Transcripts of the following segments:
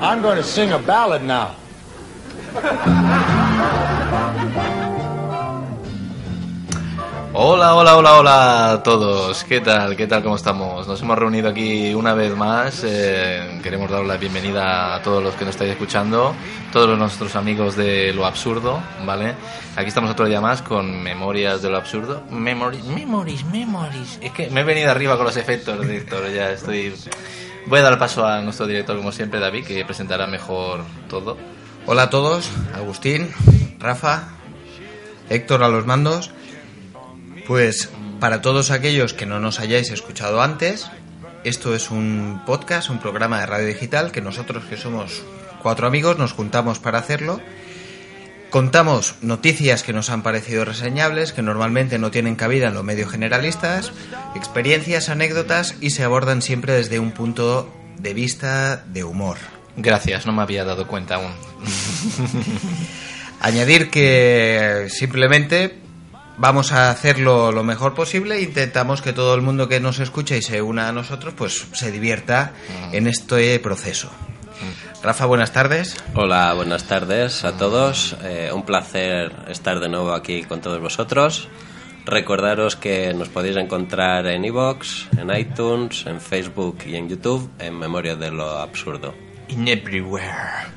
I'm going to sing a ballad now. Hola, hola, hola, hola a todos. ¿Qué tal? ¿Qué tal? ¿Cómo estamos? Nos hemos reunido aquí una vez más. Eh, queremos dar la bienvenida a todos los que nos estáis escuchando, todos nuestros amigos de lo absurdo, ¿vale? Aquí estamos otro día más con Memorias de lo absurdo. Memories, memories, memories. Es que me he venido arriba con los efectos, director. Ya estoy. Voy a dar paso a nuestro director, como siempre, David, que presentará mejor todo. Hola a todos, Agustín, Rafa, Héctor a los mandos. Pues para todos aquellos que no nos hayáis escuchado antes, esto es un podcast, un programa de radio digital que nosotros que somos cuatro amigos nos juntamos para hacerlo. Contamos noticias que nos han parecido reseñables, que normalmente no tienen cabida en los medios generalistas, experiencias, anécdotas y se abordan siempre desde un punto de vista de humor. Gracias, no me había dado cuenta aún. Añadir que simplemente vamos a hacerlo lo mejor posible. Intentamos que todo el mundo que nos escucha y se una a nosotros, pues se divierta en este proceso. Rafa, buenas tardes. Hola, buenas tardes a todos. Eh, un placer estar de nuevo aquí con todos vosotros. Recordaros que nos podéis encontrar en iVoox, en iTunes, en Facebook y en YouTube en Memoria de lo Absurdo. In everywhere.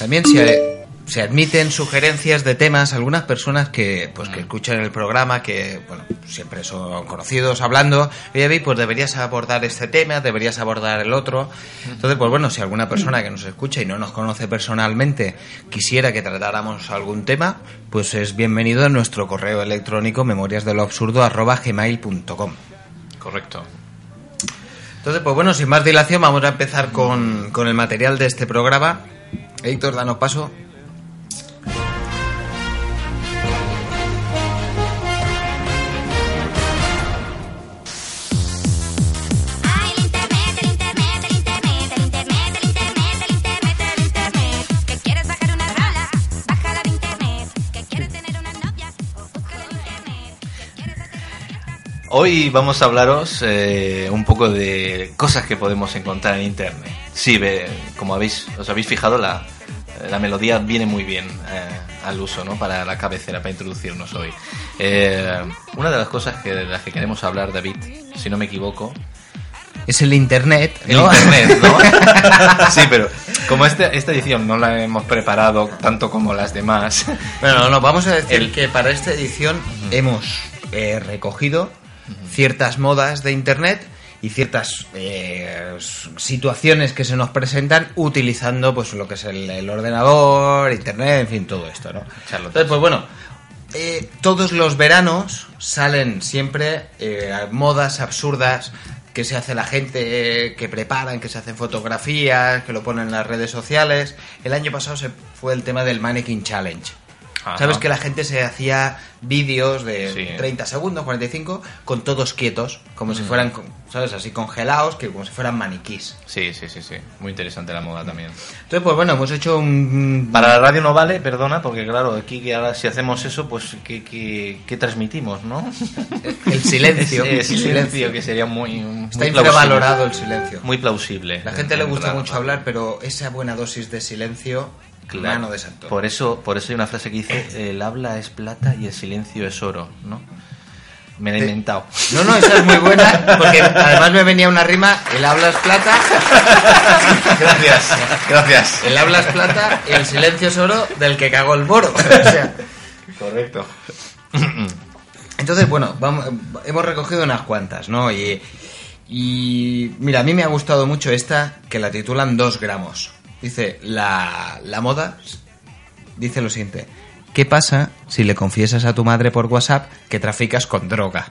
También se, se admiten sugerencias de temas. Algunas personas que pues que escuchan el programa, que bueno, siempre son conocidos hablando, oye, pues deberías abordar este tema, deberías abordar el otro. Entonces, pues bueno, si alguna persona que nos escucha y no nos conoce personalmente quisiera que tratáramos algún tema, pues es bienvenido a nuestro correo electrónico memoriasdeloabsurdo@gmail.com. Correcto. Entonces, pues bueno, sin más dilación, vamos a empezar con, con el material de este programa. Héctor, danos paso. Hoy vamos a hablaros eh, un poco de cosas que podemos encontrar en internet. Sí, ve- como habéis, os habéis fijado, la, la melodía viene muy bien eh, al uso, ¿no? Para la cabecera, para introducirnos hoy. Eh, una de las cosas que, de las que queremos hablar, David, si no me equivoco, Es el internet, el ¿no? internet, ¿no? sí, pero como este- esta edición no la hemos preparado tanto como las demás, Bueno, no, vamos a decir El- que para esta edición hemos eh, recogido ciertas modas de internet y ciertas eh, situaciones que se nos presentan utilizando pues lo que es el, el ordenador, internet, en fin, todo esto, ¿no? Charlotte. Entonces, pues bueno, eh, todos los veranos salen siempre eh, modas absurdas que se hace la gente, que preparan, que se hacen fotografías, que lo ponen en las redes sociales. El año pasado se fue el tema del Mannequin Challenge. Ajá. Sabes que la gente se hacía vídeos de Sí. 30 segundos, 45, con todos quietos, como Mm. si fueran, con- ¿sabes? Así congelados, que como si fueran maniquís. sí, sí, sí, sí, muy interesante la moda también. Entonces, pues bueno, hemos hecho un... Para la radio no vale, perdona, porque claro, aquí que ahora si hacemos eso, pues ¿qué, qué, qué transmitimos, no? El silencio. Ese silencio que sería muy, muy Está plausible. infravalorado el silencio. Muy plausible. La gente le gusta mucho hablar, pero esa buena dosis de silencio, Claro. mano de santo. Por eso, por eso hay una frase que dice, el habla es plata y el silencio es oro, ¿no? Me la he inventado. No, no, esa es muy buena, porque además me venía una rima, el habla es plata, gracias, gracias. el habla es plata y el silencio es oro del que cagó el moro. O sea, Correcto. Entonces, bueno, vamos, hemos recogido unas cuantas, ¿no? Y, y mira, a mí me ha gustado mucho esta que la titulan Dos gramos. Dice, la, la moda dice lo siguiente. ¿Qué pasa si le confiesas a tu madre por WhatsApp que traficas con droga?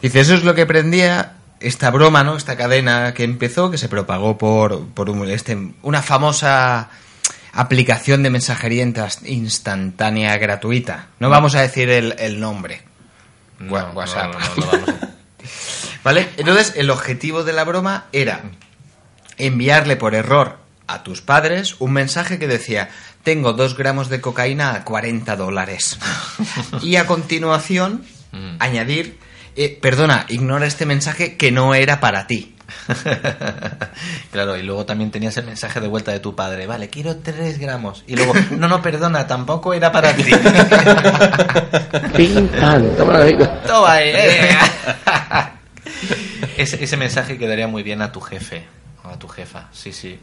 Dice, eso es lo que prendía esta broma, ¿no? Esta cadena que empezó, que se propagó por, por un- este, una famosa aplicación de mensajería instantánea gratuita. No vamos a decir el, el nombre. No, WhatsApp. no, no, no vamos a- ¿Vale? Entonces, el objetivo de la broma era enviarle por error a tus padres un mensaje que decía, tengo dos gramos de cocaína a 40 dólares. Y a continuación, Mm. añadir, eh, perdona, ignora este mensaje que no era para ti. Claro, y luego también tenías el mensaje de vuelta de tu padre. Vale, quiero tres gramos. Y luego, no, no, perdona, tampoco era para ti. Toma eh. ese, ese mensaje quedaría muy bien a tu jefe a tu jefa. Sí, sí.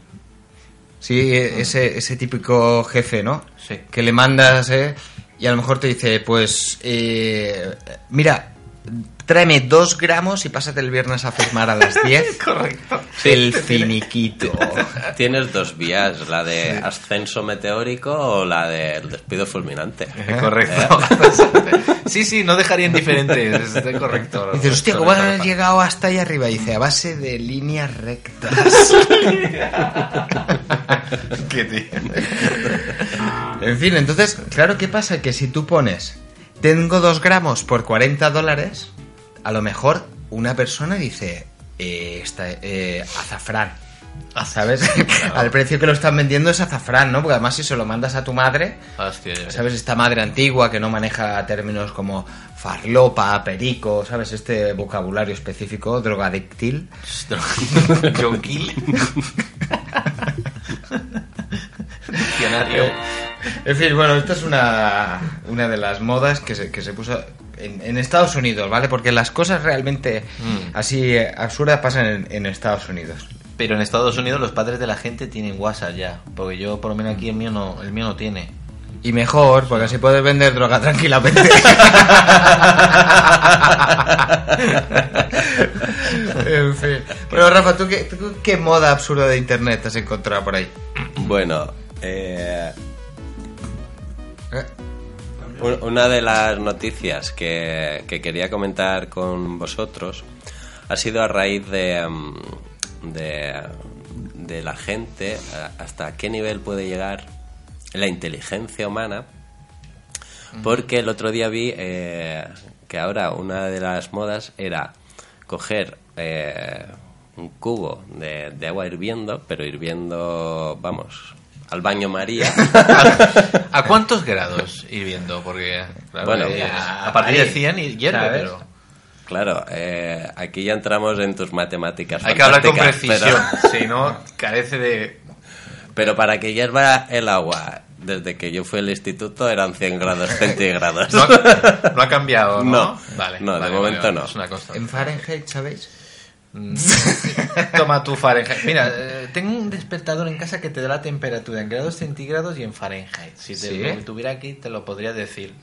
Sí, e- ese, ese típico jefe, ¿no? Sí. Que le mandas, ¿eh? Y a lo mejor te dice, pues, eh, mira, tráeme dos gramos y pásate el viernes a firmar a las 10. Correcto. el finiquito. Tienes dos vías, la de ascenso meteórico o la del despido fulminante. Correcto. Sí, sí, no dejaría indiferentes. Es correcto. Dices, hostia, ¿cómo has llegado hasta ahí arriba? Y dice, a base de líneas rectas. Qué tío. en fin, entonces, claro, ¿qué pasa? Que si tú pones, tengo dos gramos por 40 dólares, a lo mejor una persona dice, eh, eh, azafrán. ¿Sabes? Al precio que lo están vendiendo es azafrán, ¿no? Porque además si se lo mandas a tu madre, Hostia. ¿sabes? Esta madre antigua que no maneja términos como farlopa, perico, ¿sabes? Este vocabulario específico, drogadictil. Jonquil. Diccionario. En fin, bueno, esta es una, una de las modas que se, que se puso en, en Estados Unidos, ¿vale? Porque las cosas realmente Mm. así absurdas pasan en, en Estados Unidos. Pero en Estados Unidos los padres de la gente tienen WhatsApp ya. Porque yo, por lo menos aquí, el mío no, el mío no tiene. Y mejor, porque así puedes vender droga tranquilamente. en fin. Bueno, Rafa, ¿tú qué, tú qué moda absurda de internet has encontrado por ahí? Bueno, eh, ¿Eh? un- una de las noticias que, que quería comentar con vosotros ha sido a raíz de, mm, de, de la gente, a- hasta qué nivel puede llegar la inteligencia humana, porque el otro día vi eh, que ahora una de las modas era coger eh, un cubo de, de agua hirviendo, pero hirviendo, vamos, al baño María. ¿A cuántos grados hirviendo? Porque, claro, Bueno, eh, pues, a partir de ahí, 100 y hierve, pero... Claro, eh, aquí ya entramos en tus matemáticas. Hay que hablar con precisión, Pero, si no, carece de... pero para que hierva el agua, desde que yo fui al instituto eran 100 grados centígrados. No ha, no ha cambiado, ¿no? No. vale. No, de vale, momento vale, no. Es una. En Fahrenheit, ¿sabéis? Toma tu Fahrenheit. Mira, eh, tengo un despertador en casa que te da la temperatura en grados centígrados y en Fahrenheit. Si te, ¿Sí? lo tuviera aquí, te lo podría decir.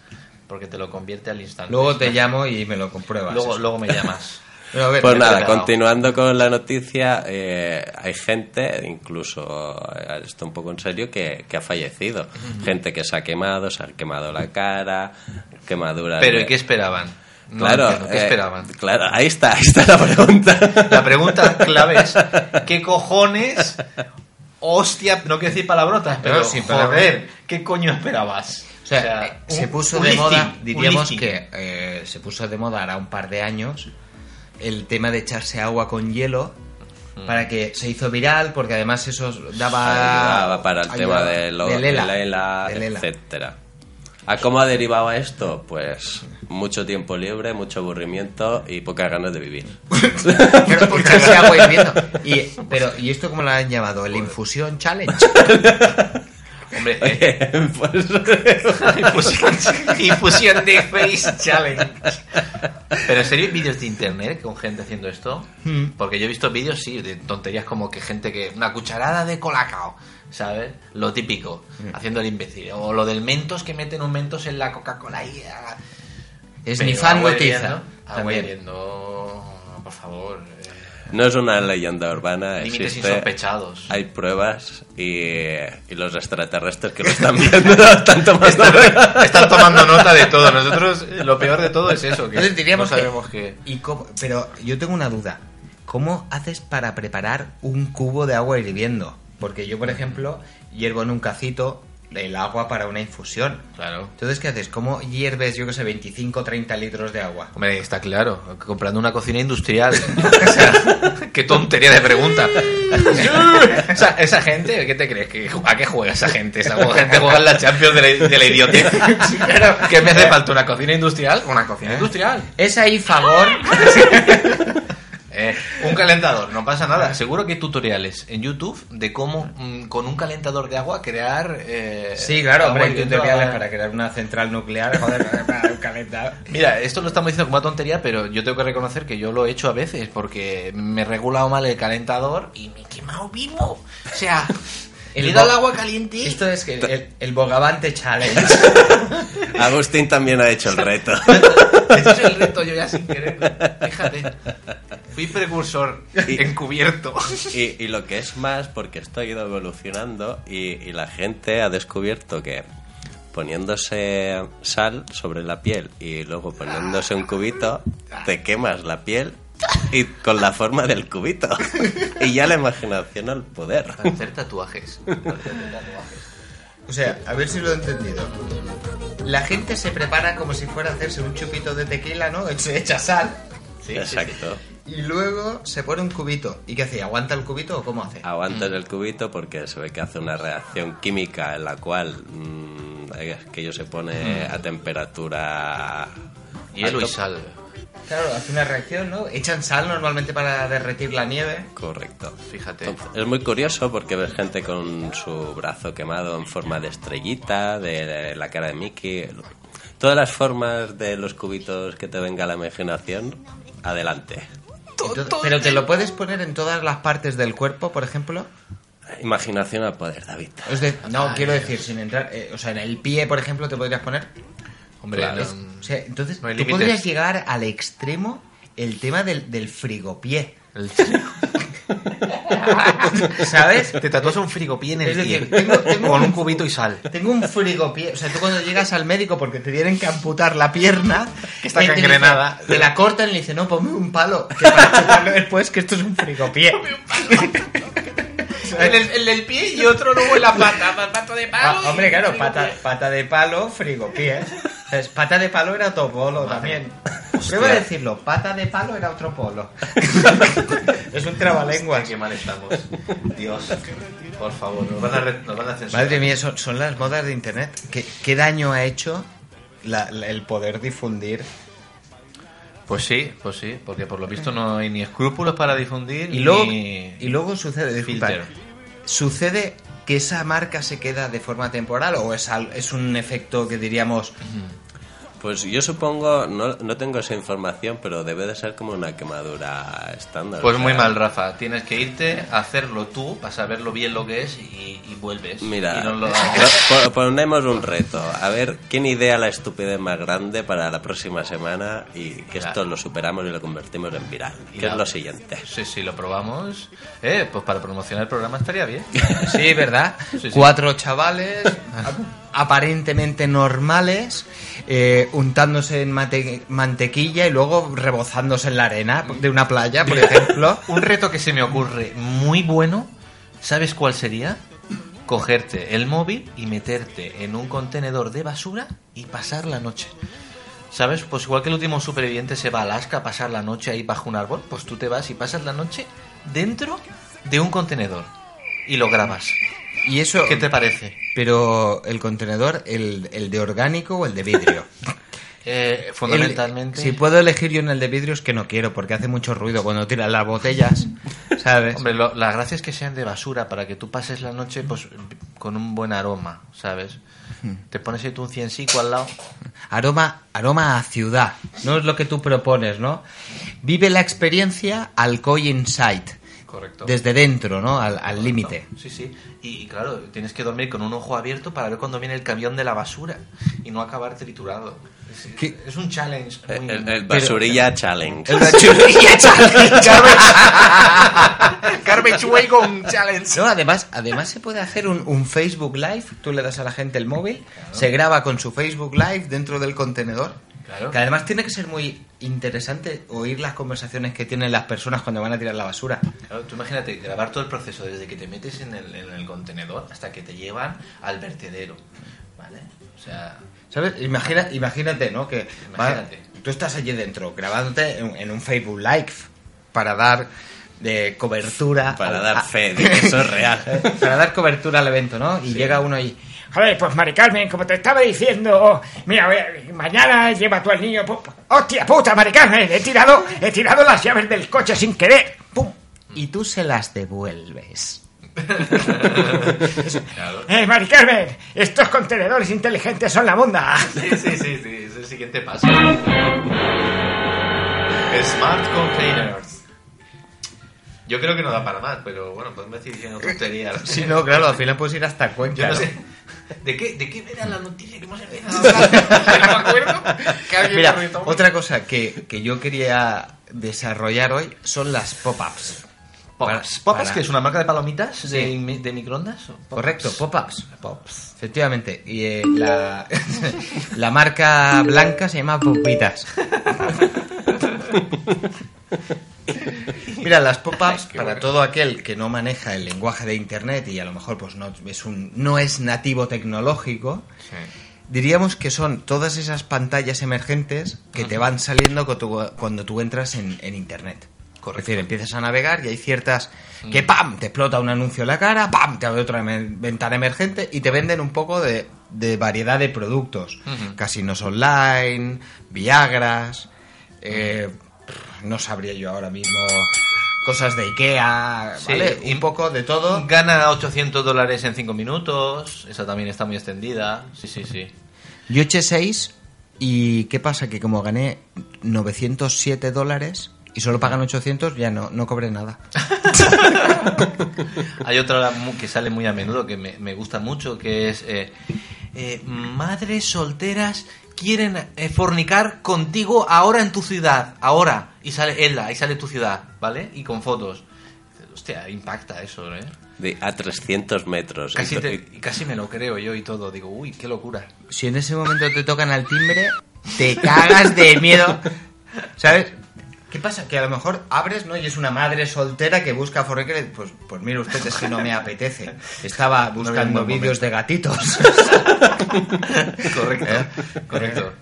Porque te lo convierte al instante. Luego te llamo y me lo compruebas. Luego, eso. luego me llamas. Pero a ver, Pues nada, preparado. continuando con la noticia, eh, hay gente, incluso eh, esto un poco en serio, que, que ha fallecido. Gente que se ha quemado, se ha quemado la cara, quemaduras. Pero de- ¿y qué esperaban? No claro, entiendo, ¿qué eh, esperaban? Claro, ahí está, ahí está la pregunta. La pregunta clave es: ¿qué cojones? Hostia, no quiero decir palabrotas, pero sin joder. ¿qué coño esperabas? O sea, eh, se un- puso de moda, diríamos que eh, se puso de moda ahora un par de años el tema de echarse agua con hielo para que se hizo viral porque además eso daba Ayudaba para el tema de lo etcétera. ¿A cómo ha derivado esto? Pues mucho tiempo libre, mucho aburrimiento y pocas ganas de vivir. Agua hirviendo. Y, pero, ¿y esto cómo lo han llamado? ¿El infusión challenge? Hombre, eh, pues, infusión, infusión de Face Challenge. Pero en serio, ¿hay vídeos de internet con gente haciendo esto? Hmm. Porque yo he visto vídeos, sí, de tonterías como que gente que. Una cucharada de colacao, ¿sabes? Lo típico, Hmm. haciendo el imbécil. O lo del mentos que meten un mentos en la Coca-Cola y. Agua También. hirviendo, por favor. No es una leyenda urbana, límites existe, insospechados. hay pruebas y, y los extraterrestres que lo están viendo están tomando. Están, están tomando nota de todo. Nosotros, lo peor de todo es eso, que Entonces diríamos no sabemos que, que... ¿y cómo? Pero yo tengo una duda. ¿Cómo haces para preparar un cubo de agua hirviendo? Porque yo, por ejemplo, hiervo en un cacito el agua para una infusión. Claro. Entonces, ¿qué haces? ¿Cómo hierves, yo que sé, 25 o 30 litros de agua? Hombre, está claro, comprando una cocina industrial. O sea, qué tontería de pregunta. O sea, esa gente, ¿qué te crees? ¿Que- ¿A qué juega esa gente? Esa gente juega en la Champions de la, de la idiotez. ¿Qué me hace falta? ¿Una cocina industrial? Una cocina industrial. Es ahí Fagor. Eh, un calentador, no pasa nada. Seguro que hay tutoriales en YouTube de cómo mm, con un calentador de agua crear... eh, Sí, claro, agua hombre, hay hirviendo tutoriales a- para crear una central nuclear, joder, para un calentador. Mira, esto lo estamos diciendo como una tontería, pero yo tengo que reconocer que yo lo he hecho a veces porque me he regulado mal el calentador y me he quemado vivo. O sea, El le bo- el agua caliente. Esto es que el, el Bogavante Challenge. Agustín también ha hecho el reto. Es el reto yo ya sin querer. Fíjate. Fui precursor Y- encubierto. Y, y lo que es más, porque esto ha ido evolucionando y, y la gente ha descubierto que poniéndose sal sobre la piel y luego poniéndose un cubito, te quemas la piel y con la forma del cubito. Y ya la imaginación al poder. Para hacer tatuajes. O sea, a ver si lo he entendido. La gente se prepara como si fuera a hacerse un chupito de tequila, ¿no? Se echa sal Exacto. y luego se pone un cubito. ¿Y qué hace? ¿Aguanta el cubito o cómo hace? Aguantas el cubito porque se ve que hace una reacción química en la cual mm, aquello se pone a temperatura... Hielo y sal. Claro, hace una reacción, ¿no? Echan sal normalmente para derretir la nieve. Correcto. Fíjate. Entonces, es muy curioso porque ves gente con su brazo quemado en forma de estrellita, de la cara de Mickey. Todas las formas de los cubitos que te venga a la imaginación, adelante. Entonces- pero te lo puedes poner en todas las partes del cuerpo, por ejemplo. Imaginación al poder, David. Es de- no, quiero decir, sin entrar. eh, o sea, en el pie, por ejemplo, te podrías poner. Hombre, Claro. no- O sea, entonces, No tú límites. podrías llegar al extremo el tema del, del frigopié. el- ¿Sabes? te tatúas un frigopié en el Es pie. tengo- tengo con un- un cubito y sal. Tengo un frigopié. O sea, tú cuando llegas al médico porque te tienen que amputar la pierna. Que está te dice- gangrenada. Te la cortan y le dicen, no, ponme un palo. Que para chuparlo después, que esto es un frigopié. En el, en el pie y otro luego en la pata. Pato de Ah, hombre, claro, pata, pata de palo, frigopié. Es pata de palo era otro polo también. Prueba a decirlo, pata de palo era otro polo. es un trabalenguas. Qué mal estamos. Dios. Por favor, nos van a, re- nos van a censurar. Madre mía, son, son las modas de internet. ¿Qué, qué daño ha hecho la- la- el poder difundir? Pues sí, pues sí, porque por lo visto no hay ni escrúpulos para difundir Y luego, ni... y luego sucede, disculpa, sucede que esa marca se queda de forma temporal o es, es un efecto que diríamos Pues yo supongo, no, no tengo esa información, pero debe de ser como una quemadura estándar. Pues muy mal, Rafa. Tienes que irte a hacerlo tú para saberlo bien lo que es y, y vuelves. Mira, Y nos lo- po- po- ponemos un reto. A ver, ¿quién idea la estupidez más grande para la próxima semana y que esto lo superamos y lo convertimos en viral? ¿Qué es lo siguiente? Sí, sí, lo probamos. Eh, pues para promocionar el programa estaría bien. Sí, ¿verdad? Sí, sí. Cuatro chavales aparentemente normales, eh, untándose en mate- mantequilla y luego rebozándose en la arena de una playa, por ejemplo. Un reto que se me ocurre muy bueno, ¿sabes cuál sería? Cogerte el móvil y meterte en un contenedor de basura y pasar la noche. ¿Sabes? Pues igual que el último superviviente se va a Alaska a pasar la noche ahí bajo un árbol, pues tú te vas y pasas la noche dentro de un contenedor y lo grabas. Y eso, ¿Qué te parece? pero el contenedor, el, el de orgánico o el de vidrio. Eh, fundamentalmente... El- si puedo elegir yo en el de vidrio es que no quiero, porque hace mucho ruido cuando tiran las botellas, ¿sabes? Hombre, lo- la gracia es que sean de basura para que tú pases la noche pues con un buen aroma, ¿sabes? Te pones ahí tú un ciencico al lado. Aroma, aroma a ciudad, no es lo que tú propones, ¿no? Vive la experiencia Alcoy Insight, Correcto. desde dentro, ¿no? Al al límite. Sí, sí. Y, y claro, tienes que dormir con un ojo abierto para ver cuando viene el camión de la basura y no acabar triturado. Es, ¿Qué? es un challenge. El, muy- el- el basurilla challenge. El bachurrilla challenge. Garbage Way con challenge. No, además, además se puede hacer un, un Facebook Live. Tú le das a la gente el móvil, se graba con su Facebook Live dentro del contenedor. Claro. Que además tiene que ser muy interesante oír las conversaciones que tienen las personas cuando van a tirar la basura. Claro, tú imagínate grabar todo el proceso desde que te metes en el, en el contenedor hasta que te llevan al vertedero. ¿Vale? O sea, ¿Sabes? Imagina, imagínate, ¿no? Que va- Imagínate. tú estás allí dentro grabándote en, en un Facebook Live para dar de cobertura. Para al- dar a- fe de que eso es real. para dar cobertura al evento, ¿no? Y llega uno y. Joder, pues Mari Carmen, como te estaba diciendo, mira, eh, mañana lleva tú al niño. pu- ¡Hostia puta, Mari Carmen! He tirado, he tirado las llaves del coche sin querer. ¡Pum! Y tú se las devuelves. claro. ¡Eh, Mari Carmen! Estos contenedores inteligentes son la monda. Sí, sí, sí, sí, es el siguiente paso. Smart Containers. Yo creo que no da para más, pero bueno, podemos decir diciendo tonterías. Sí, no, claro, al final puedes ir hasta Cuenca. Yo no ¿no? sé. ¿De qué, ¿De qué era la noticia que? No me acuerdo. Que Mira, otra cosa que, que yo quería desarrollar hoy son las pop-ups. Pops. Para- ¿Pops, para- que es una marca de palomitas Sí. de, mi- de microondas? ¿O Pops? Correcto, pop-ups. Pops. Efectivamente. Y eh, la, la marca blanca se llama Popitas. Mira, las pop-ups, para todo aquel que no maneja el lenguaje de Internet y a lo mejor pues no es, un, no es nativo tecnológico, diríamos que son todas esas pantallas emergentes que te van saliendo cuando tú entras en, en Internet. Es decir, empiezas a navegar y hay ciertas que ¡pam! te explota un anuncio en la cara, ¡pam! te abre otra ventana emergente y te venden un poco de, de variedad de productos. Casinos online, Viagras, eh, no sabría yo ahora mismo, cosas de Ikea, Sí, ¿vale? y- Un poco de todo. Gana 800 dólares en 5 minutos. Esa también está muy extendida. Sí, sí, sí. Yo eché 6 y ¿qué pasa? Que como gané 907 dólares y solo pagan 800, ya no, no cobré nada. Hay otra que sale muy a menudo que me, me gusta mucho, que es eh, eh, madres solteras quieren eh, fornicar contigo ahora en tu ciudad, ahora. Y sale Ella, y sale tu ciudad, ¿vale? Y con fotos. Hostia, impacta eso, ¿eh? De a 300 metros. Casi, Y- te- y casi me lo creo yo y todo. Digo, uy, qué locura. Si en ese momento te tocan al timbre, te cagas de miedo. ¿Sabes? ¿Qué pasa? Que a lo mejor abres, ¿no? Y es una madre soltera que busca fornicar. y, Pues, pues mire usted, es que no me apetece. Estaba buscando vídeos de gatitos. Correcto. ¿Eh? Correcto.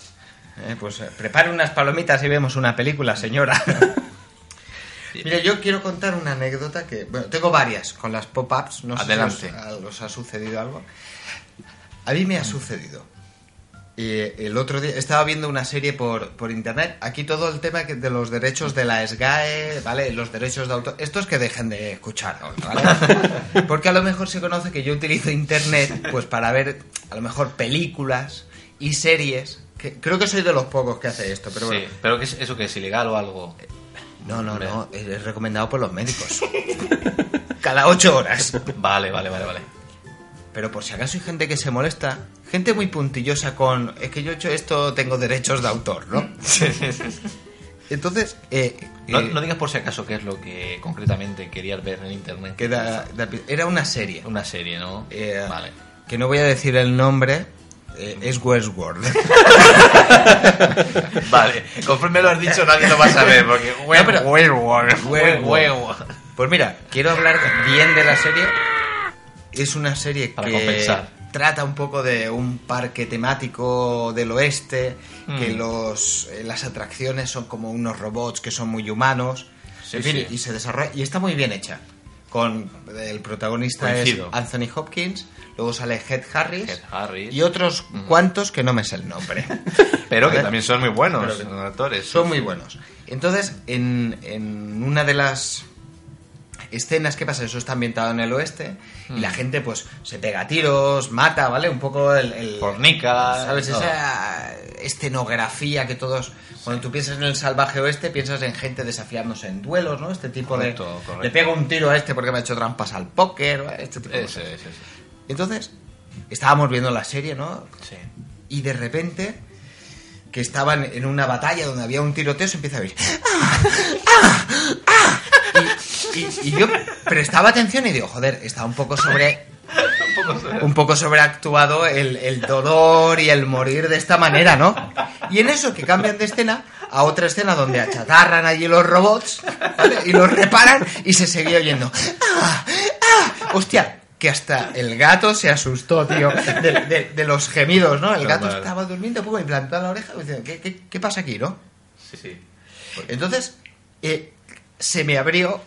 Eh, pues eh, prepare unas palomitas y vemos una película, señora. Mira, yo quiero contar una anécdota que... Bueno, tengo varias con las pop-ups. No Adelante. sé si os, os ha sucedido algo. A mí me ha sucedido. Y eh, el otro día estaba viendo una serie por, por internet. Aquí todo el tema de los derechos de la SGAE, ¿vale? Los derechos de autor. Estos que dejen de escuchar, ¿vale? Porque a lo mejor se conoce que yo utilizo internet pues para ver a lo mejor películas y series. Que, creo que soy de los pocos que hace esto, pero bueno. Sí, pero que es, ¿eso que es ilegal o algo? No, no, Hombre. no. Es recomendado por los médicos. Cada ocho horas. Vale, vale, vale, vale. Pero por si acaso hay gente que se molesta, gente muy puntillosa con, es que yo he hecho esto, tengo derechos de autor, ¿no? Entonces, eh, No, eh, no digas por si acaso qué es lo que concretamente querías ver en internet. que da- da- era una serie, Una serie, ¿no? eh, Vale. que no voy a decir el nombre, es Westworld. Vale, conforme lo has dicho nadie lo va a saber porque No, pero- Werewolf, Werewolf. Werewolf. Pues mira, quiero hablar bien de la serie. Es una serie Para que compensar. trata un poco de un parque temático del oeste, que Mm. los, eh, las atracciones son como unos robots que son muy humanos. Sí, fin, sí. y se desarrolla y está muy bien hecha. Con el protagonista Coincido. es Anthony Hopkins, luego sale Head Harris, y otros cuantos que no me sé el nombre. Pero que también son muy buenos actores. Son muy buenos. Entonces, en, en una de las escenas, ¿qué pasa? Eso está ambientado en el oeste y la gente pues se pega tiros, mata, ¿vale? Un poco el... el- Fornica, ¿Sabes? todo. Esa escenografía que todos... Cuando tú piensas en el salvaje oeste, piensas en gente desafiándose en duelos, ¿no? Este tipo Correcto, de... correcto. Le pego un tiro a este porque me ha hecho trampas al póker, ¿vale? este tipo de Ese, cosas. ese, ese. Entonces, estábamos viendo la serie, ¿no? Sí. y de repente que estaban en una batalla donde había un tiroteo se empieza a oír ¡Ah! ¡Ah! ¡Ah! Y, yo prestaba atención y digo joder está un poco sobre un poco sobreactuado el, el dolor y el morir de esta manera, ¿no? Y en eso que cambian de escena a otra escena donde achatarran allí los robots ¿vale? y los reparan y se seguía oyendo. ¡Ah! ¡Ah! ¡Hostia! Que hasta el gato se asustó, tío, de, de- de los gemidos, ¿no? El gato estaba durmiendo, pum, implantado en la oreja, diciendo, ¿qué, qué, qué pasa aquí, no? Sí, sí. Entonces, eh, se me abrió.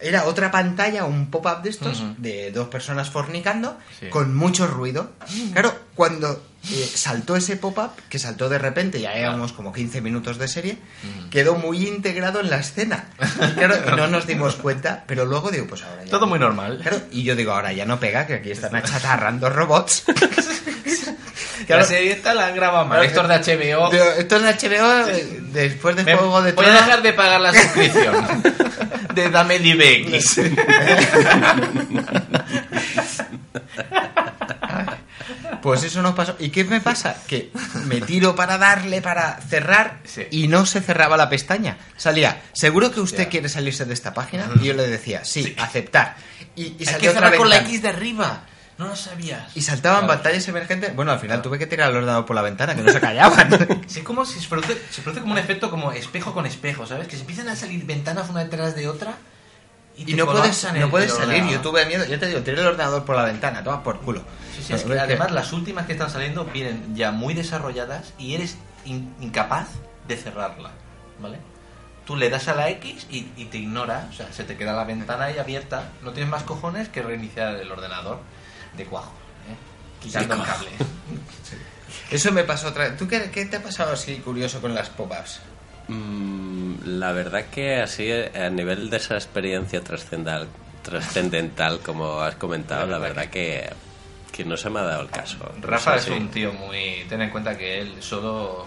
Era otra pantalla, un pop-up de estos, de dos personas fornicando, Sí. con mucho ruido. Claro, cuando eh, saltó ese pop-up, que saltó de repente, ya llevamos como 15 minutos de serie, quedó muy integrado en la escena. Y claro, no nos dimos cuenta, pero luego digo, pues ahora ya. Todo muy normal. Claro, y yo digo, ahora ya no pega, que aquí están achatarrando robots. La serie esta la han grabado mal. Héctor de HBO. Pero Esto es HBO, eh, después de Me- Juego de voy a dejar de pagar la suscripción de Dame DivX. Pues eso nos pasó. ¿Y qué me pasa? Que me tiro para darle, para cerrar, Sí. y no se cerraba la pestaña. Salía, ¿seguro que usted Ya. quiere salirse de esta página? Y yo le decía, sí, aceptar. Y, y Hay salía que otra cerrar con la. X de arriba. No lo sabías. Y saltaban Claro. pantallas emergentes. Bueno, al final tuve que tirar el ordenador por la ventana, que no se callaban. Sí, como si se produce, se produce como un efecto como espejo con espejo, ¿sabes? Que se empiezan a salir ventanas una detrás de otra y te no puedes, no puedes salir. Yo tuve miedo. Yo te digo, tiré el ordenador por la ventana, toma por culo. Sí, sí, es que Pero es que- además las últimas que están saliendo vienen ya muy desarrolladas y eres in- incapaz de cerrarla, ¿vale? Tú le das a la X y, y te ignora, o sea, se te queda la ventana ahí abierta, no tienes más cojones que reiniciar el ordenador de cuajo, ¿eh? quitando el cable. Eso me pasó otra vez. ¿Tú qué, qué te ha pasado así curioso con las pop-ups? Mm, la verdad que así a nivel de esa experiencia trascendental, trascendental como has comentado, la verdad que, que no se me ha dado el caso. Rafa es un tío muy... Ten en cuenta que él solo...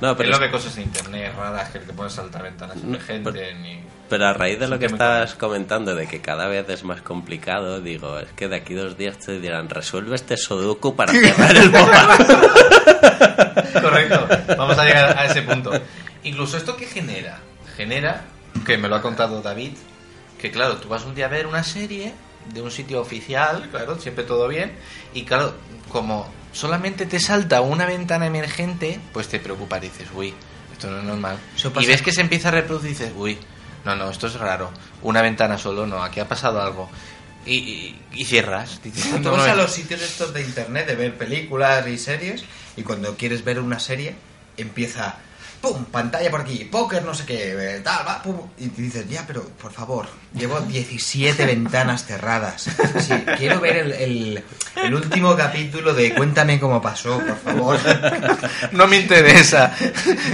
No, pero él no es- ve cosas en internet raras que te pueden saltar ventanas No, emergentes pero- ni... Pero a raíz de lo que estás comentando, de que cada vez es más complicado, digo, es que de aquí dos días te dirán, resuelve este sudoku para cerrar el pop Correcto, vamos a llegar a ese punto. Incluso esto que genera, genera, que me lo ha contado David, que claro, tú vas un día a ver una serie de un sitio oficial, claro, siempre todo bien, y claro, como solamente te salta una ventana emergente, pues te preocupas y dices, uy, esto no es normal. Y ves que se empieza a reproducir y dices, uy, no, no, esto es raro, una ventana solo, no, aquí ha pasado algo. Y, y- y cierras. Dices, Tú "No, vas no a es". los sitios estos de internet de ver películas y series y cuando quieres ver una serie empieza pum pantalla por aquí póker no sé qué eh, tal va pum y dices ya pero por favor llevo 17 ventanas cerradas sí, quiero ver el, el- el último capítulo de cuéntame cómo pasó por favor No me interesa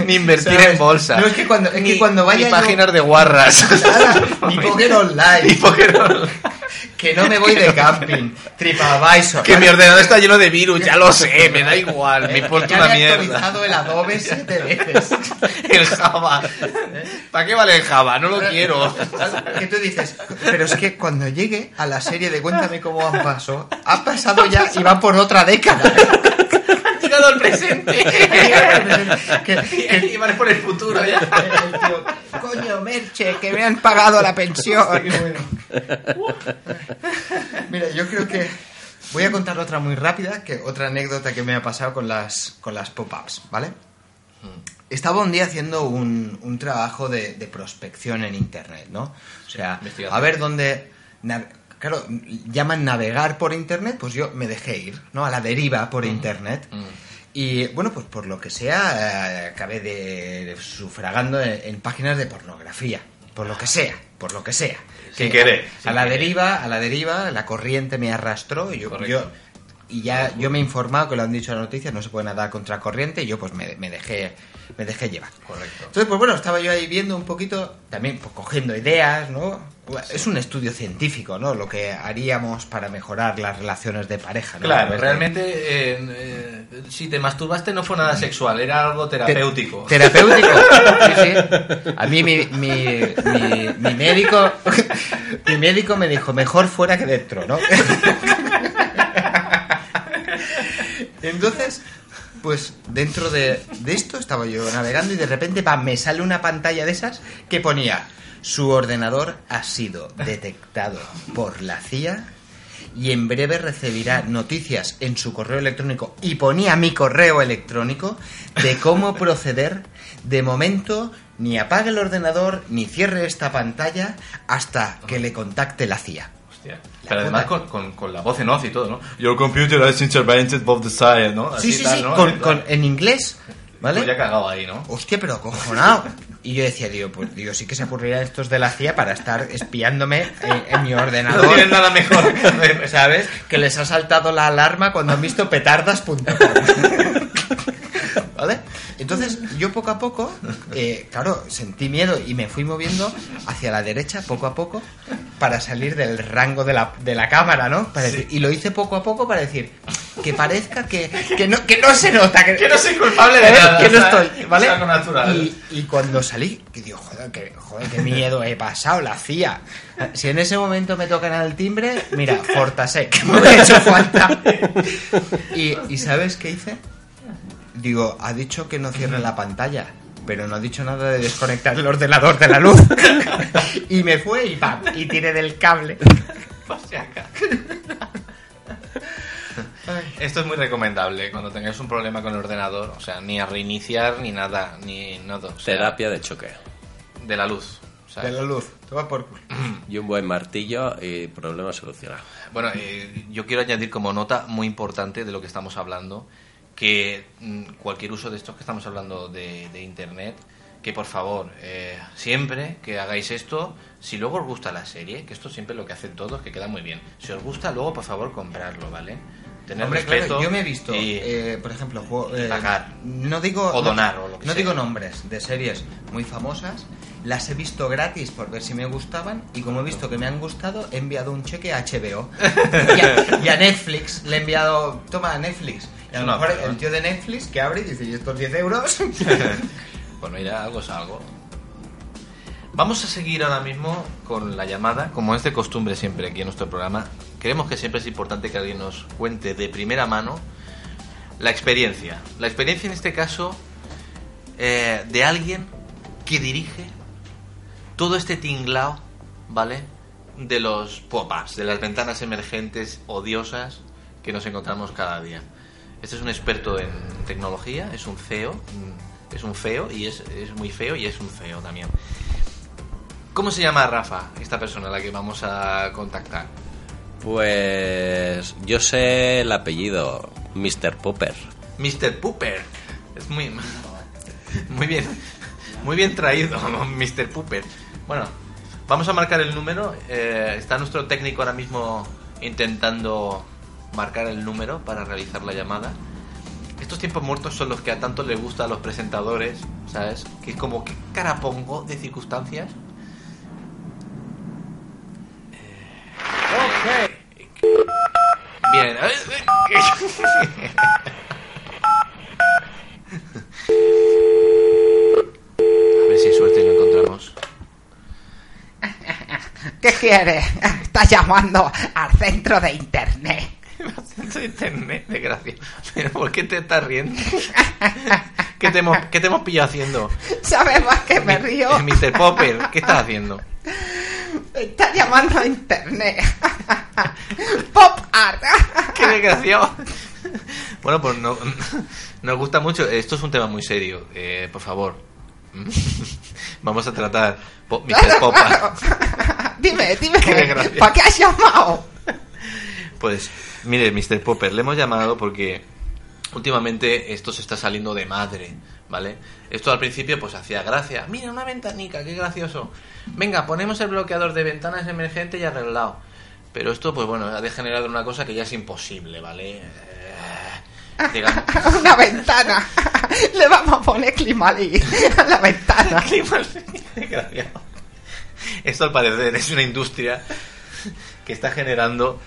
ni invertir ¿Sabes? en bolsa. No, es que cuando- es que ni, cuando vaya ni yo- páginas de guarras. Nada, ni póker online Ni póker online. Que no me voy de camping TripAdvisor Que mi ordenador está lleno de virus, ya lo sé, me da igual, me importa Ya una he mierda. el Adobe siete veces El Java. ¿Para qué vale el Java? No lo quiero. que tú dices, pero es que cuando llegue a la serie de Cuéntame cómo han pasado, ha pasado ya y va por otra década. Llegado el presente. Que- que- Y vale por el futuro ya. el tío, Coño, Merche, que me han pagado la pensión. Mira, yo creo que voy a contar otra muy rápida, que otra anécdota que me ha pasado con las, con las pop-ups, ¿vale? Estaba un día haciendo un, un trabajo de, de prospección en internet, ¿no? O sea, a ver dónde... Claro, llaman navegar por internet, pues yo me dejé ir, ¿no? A la deriva por internet. Mm. Y bueno, pues por lo que sea, eh, acabé de sufragando en, en páginas de pornografía. Por lo que sea, por lo que sea. Sin Que querer, A, sin la querer. deriva, a la deriva, la corriente me arrastró y yo, Correcto. yo- y ya yo me he informado que lo han dicho en la noticia, no se puede nadar contra corriente y yo pues me, me dejé me dejé llevar. Correcto. Entonces, pues bueno, estaba yo ahí viendo un poquito, también pues, cogiendo ideas, ¿no? Es un estudio científico, ¿no? Lo que haríamos para mejorar las relaciones de pareja, ¿no? Claro, de- realmente eh, eh, si te masturbaste no fue nada sexual, era algo terapéutico. Te- terapéutico. Sí, sí. A mí mi, mi, mi, mi médico mi médico me dijo mejor fuera que dentro, ¿no? Entonces, pues dentro de, esto estaba yo navegando y de repente pam, me sale una pantalla de esas que ponía su ordenador ha sido detectado por la CIA y en breve recibirá noticias en su correo electrónico y ponía mi correo electrónico de cómo proceder. De momento, ni apague el ordenador ni cierre esta pantalla hasta que le contacte la CIA. Hostia. Pero además con, con, con la voz en off y todo, ¿no? Your computer has intervened both the side, ¿no? Sí, Así sí, tal, sí, ¿no? con- En con- plan, en inglés, ¿vale? Pues ya cagado ahí, ¿no? Hostia, pero acojonado. Y yo decía, digo, pues digo, sí que se ocurrirá estos de la CIA para estar espiándome en, en mi ordenador. No tienen nada mejor. ¿Sabes? Que les ha saltado la alarma cuando han visto petardas.com. ¿Vale? Entonces, yo poco a poco, eh, claro, sentí miedo y me fui moviendo hacia la derecha poco a poco para salir del rango de la, de la cámara, ¿no? Para decir- y lo hice poco a poco para decir que parezca que, que, no, que no se nota. Que, Que no soy culpable de ¿sabes? nada, Que no estoy, ¿vale? Y, y cuando salí, que digo, joder, que, joder, qué miedo he pasado, la CIA. Si en ese momento me tocan al timbre, mira, Fortasec, me hubiera hecho falta. Y, y ¿sabes qué hice? Digo, ha dicho que no cierre la pantalla, pero no ha dicho nada de desconectar el ordenador de la luz. Y me fue y pam, y tiré del cable. Esto es muy recomendable cuando tengáis un problema con el ordenador, o sea, ni a reiniciar ni nada, ni nada. o sea, Terapia de choque. de la luz. o sea, De la luz, toma por culo. Y un buen martillo y problema solucionado. Bueno, eh, yo quiero añadir como nota muy importante de lo que estamos hablando, que mm, cualquier uso de estos que estamos hablando de, de Internet, que por favor, eh, siempre que hagáis esto, si luego os gusta la serie, que esto siempre lo que hacen todos, que queda muy bien, si os gusta luego por favor comprarlo, ¿vale? Tener Hombre, respeto. claro, yo me he visto, y- eh, por ejemplo, juego- eh, pagar. no digo O no- donar, o lo que no sea. digo nombres de series muy famosas, las he visto gratis por ver si me gustaban y como he visto que me han gustado he enviado un cheque a HBO y, a, y a Netflix le he enviado, toma a Netflix. A lo mejor el tío de Netflix que abre y dice, ¿y estos 10 euros? Pues mira, algo es algo. Vamos a seguir ahora mismo con la llamada, como es de costumbre siempre aquí en nuestro programa. Creemos que siempre es importante que alguien nos cuente de primera mano la experiencia. La experiencia en este caso eh, de alguien que dirige todo este tinglao, ¿vale? De los pop-ups, de las ventanas emergentes odiosas que nos encontramos cada día. Este es un experto en tecnología, es un CEO, es un feo y es, es muy feo y es un feo también. ¿Cómo se llama Rafa, esta persona a la que vamos a contactar? Pues yo sé el apellido, Mr. Popper. Mr. Pooper. Es muy, muy bien, muy bien traído, Mr. Pooper. Bueno, vamos a marcar el número. Eh, está nuestro técnico ahora mismo intentando marcar el número para realizar la llamada. Estos tiempos muertos son los que a tanto les gusta a los presentadores, ¿sabes? Que es como, ¿qué cara pongo de circunstancias? Bien. A ver si hay suerte y lo encontramos. ¿Qué quieres? Estás llamando al centro de internet. De internet, desgracia. Pero ¿por qué te estás riendo? ¿Qué te hemos, qué te hemos pillado haciendo? ¿Sabes más que me río? Mr. Popper, ¿qué estás haciendo? Estás llamando a internet. Pop art. ¡Qué desgraciado! Bueno, pues no, nos gusta mucho. Esto es un tema muy serio. Eh, por favor. Vamos a tratar. Po- Mr. Popa. Dime, dime. ¿Para qué has llamado? Pues, mire, Mr. Popper, le hemos llamado porque últimamente esto se está saliendo de madre, ¿vale? Esto al principio pues hacía gracia. Mira, una ventanica, qué gracioso. Venga, ponemos el bloqueador de ventanas emergente y arreglado. Pero esto, pues bueno, ha degenerado en una cosa que ya es imposible, ¿vale? Eh, digamos... Una ventana. Le vamos a poner climalí a la ventana. Esto al parecer es una industria que está generando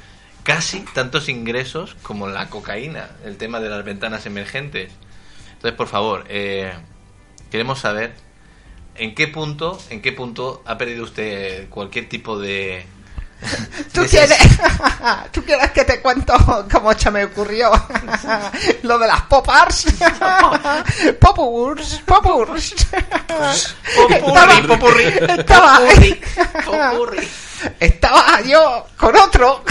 casi tantos ingresos como la cocaína, el tema de las ventanas emergentes. Entonces, por favor, eh, queremos saber en qué punto, en qué punto ha perdido usted cualquier tipo de ¿Tú quieres, ¿Tú quieres que te cuento cómo se me ocurrió lo de las popars? Popurs, popurs. Estaba, popurrí, popurrí. Estaba yo con otro.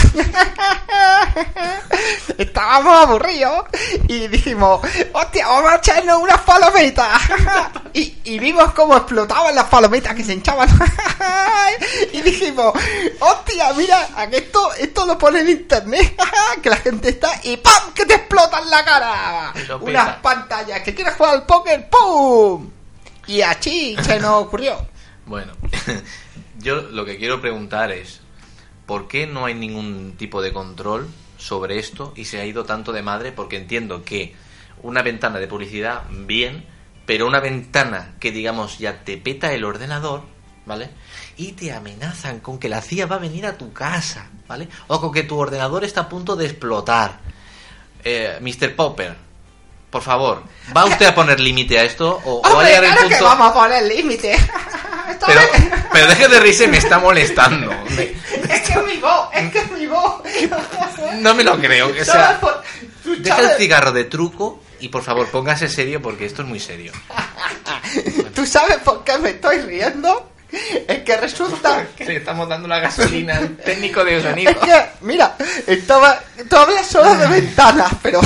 Estábamos aburridos y dijimos, hostia, vamos a echarnos unas palomitas. Y, y vimos cómo explotaban las palomitas que se hinchaban. Y dijimos, hostia, mira, esto, esto lo pone en internet, que la gente está y ¡pam! que te explotan la cara. Unas pantallas, que quieres jugar al póker, ¡pum! Y así se nos ocurrió. Bueno, yo lo que quiero preguntar es, ¿por qué no hay ningún tipo de control sobre esto y se ha ido tanto de madre? Porque entiendo que una ventana de publicidad, bien, pero una ventana que digamos ya te peta el ordenador, ¿vale? Y te amenazan con que la CIA va a venir a tu casa, ¿vale? O con que tu ordenador está a punto de explotar. Eh, Mr. Popper, por favor, ¿va usted a poner límite a esto? ¿O, o va a Hombre, el claro que vamos a poner límite. Pero, pero deje de reírse, me está molestando. Me- Es que es mi voz, es que es mi voz. no me lo creo. Que ¿Sabes sea, deja el cigarro de truco y por favor póngase serio porque esto es muy serio. ¿Tú sabes por qué me estoy riendo? Es que resulta Que le estamos dando la gasolina al técnico de sonido. Es que, mira, estaba, tú hablas solo de ventanas, pero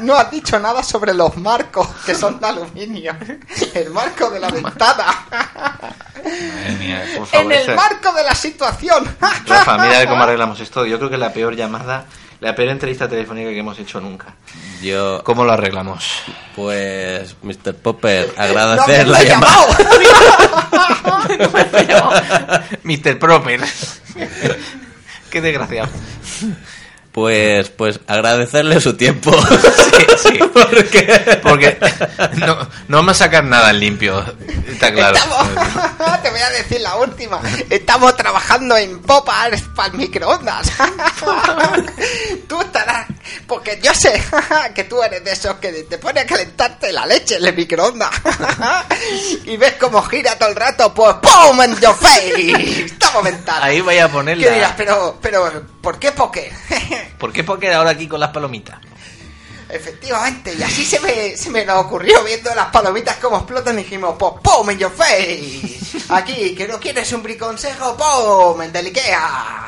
no has dicho nada sobre los marcos, que son de aluminio. El marco de la ventana. Madre mía, por En el marco de la situación. Rafa, mira cómo arreglamos esto. Yo creo que es la peor llamada, la peor entrevista telefónica que hemos hecho nunca. Yo, ¿Cómo lo arreglamos? pues, Mr. Popper, No agradecer me la he llamada. Mr. Proper. Qué desgraciado. Pues, pues, agradecerle su tiempo. Sí, sí. Porque... Porque no, no vamos a sacar nada en limpio. Está claro. Estamos, te voy a decir la última. Estamos trabajando en popas para el microondas. Tú estarás, porque yo sé que tú eres de esos que te pone a calentarte la leche en el microondas. Y ves cómo gira todo el rato, pues ¡pum! en your face. Toma ventana. Ahí voy a ponerla. ¿Qué dirás? Pero, pero, ¿por qué poker? ¿Por qué Poker ahora aquí con las palomitas? Efectivamente, y así se me, se me nos ocurrió viendo las palomitas como explotan y dijimos, pues ¡pum! in your face. Aquí, que no quieres un briconsejo, ¡pum! en del Ikea.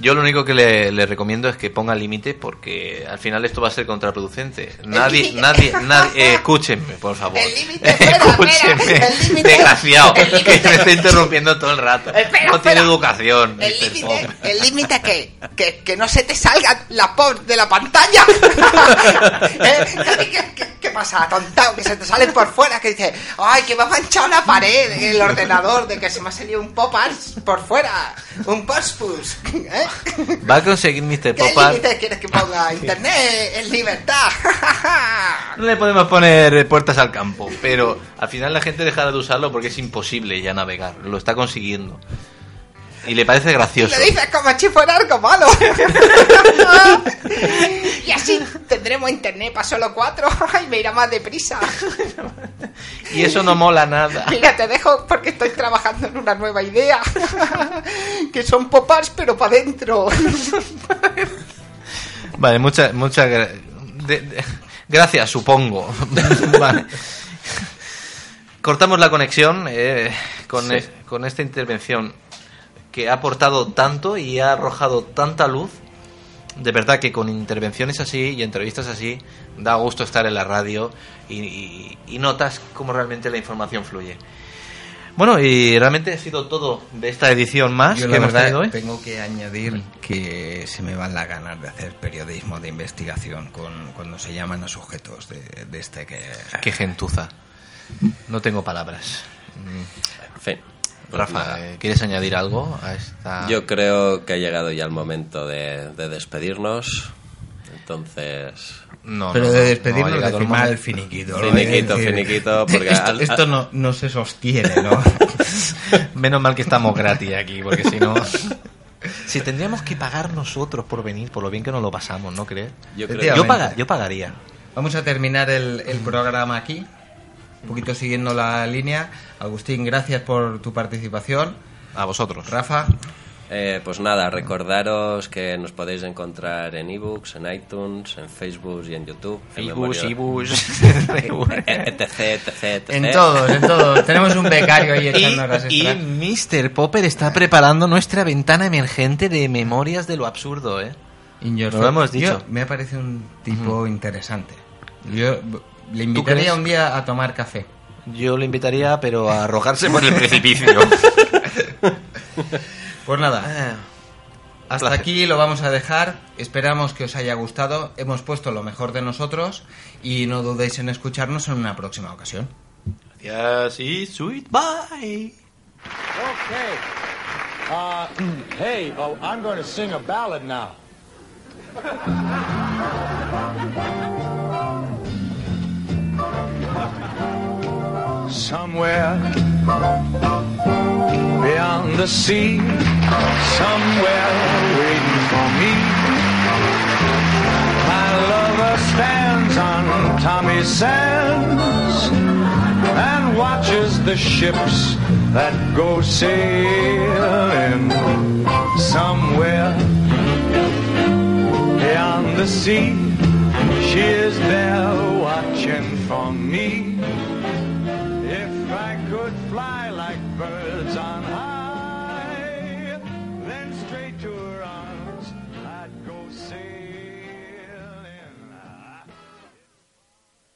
Yo lo único que le, le recomiendo es que ponga límite porque al final esto va a ser contraproducente. Nadie, nadie, nadie, eh, escúchenme, por favor. El límite, escúchenme, el desgraciado, El que me está interrumpiendo todo el rato. Espera, no tiene espera. educación. El límite, Popper. el límite que, que, que no se te salgan las pop de la pantalla. ¿Eh? ¿Qué, qué- qué- qué pasa, tontao? Que se te salen por fuera, que dices, ay, que me ha manchado la pared, el ordenador, de que se me ha salido un pop-ars por fuera, un pospus. ¿Eh? Va a conseguir Mr. ¿Qué Popper. límite quieres que ponga? Internet es libertad. No le podemos poner puertas al campo, pero al final la gente dejará de usarlo porque es imposible ya navegar. Lo está consiguiendo. Y le parece Y gracioso. le dices como si fuera algo malo. Y así tendremos internet para solo cuatro y me irá más deprisa. Y eso no mola nada. Mira, te dejo porque estoy trabajando en una nueva idea. que son popas pero para adentro. Vale, muchas muchas gracias, supongo. vale. Cortamos la conexión eh, con, Sí. es- con esta intervención que ha aportado tanto y ha arrojado tanta luz. De verdad que con intervenciones así y entrevistas así da gusto estar en la radio y, y- y notas cómo realmente la información fluye. Bueno, y realmente ha sido todo de esta edición más Yo que la hemos verdad tenido hoy. tengo que añadir que se me van las ganas de hacer periodismo de investigación con, cuando se llaman a sujetos de, de este que... Qué gentuza. No tengo palabras. En fin. Pues Rafa, ¿quieres añadir algo a esta...? Yo creo que ha llegado ya el momento de, de despedirnos. Entonces, No, Pero no, de no, despedirnos no de el el finiquito. Finiquito, decir, finiquito, porque esto, al- esto no, no se sostiene, ¿no? Menos mal que estamos gratis aquí, porque si no... Si tendríamos que pagar nosotros por venir, por lo bien que nos lo pasamos, ¿no crees? yo creo. Yo, paga- yo pagaría. Vamos a terminar el, el programa aquí, un poquito siguiendo la línea. Agustín, gracias por tu participación. A vosotros. Rafa, Eh, pues nada, recordaros que nos podéis encontrar en ebooks, en iTunes, en Facebook y en YouTube. Memoria- Ibus. etc, etc, etc. En todos, en todos. Tenemos un becario ahí Y, echando horas y. Mr. Popper está preparando nuestra ventana emergente de memorias de lo absurdo, ¿eh? In your Lo hemos Yo- dicho. me ha parecido un tipo interesante. Yo le invitaría un día a tomar café. Yo lo invitaría, pero a arrojarse por el precipicio. Pues nada, Ah, hasta placer. aquí lo vamos a dejar. Esperamos que os haya gustado. Hemos puesto lo mejor de nosotros y no dudéis en escucharnos en una próxima ocasión. Gracias y sweet bye. Okay. Uh, hey, oh, I'm going to sing a ballad now. Somewhere beyond the sea, somewhere waiting for me. My lover stands on Tommy Sands and watches the ships that go sailing somewhere beyond the sea. She is there watching for me.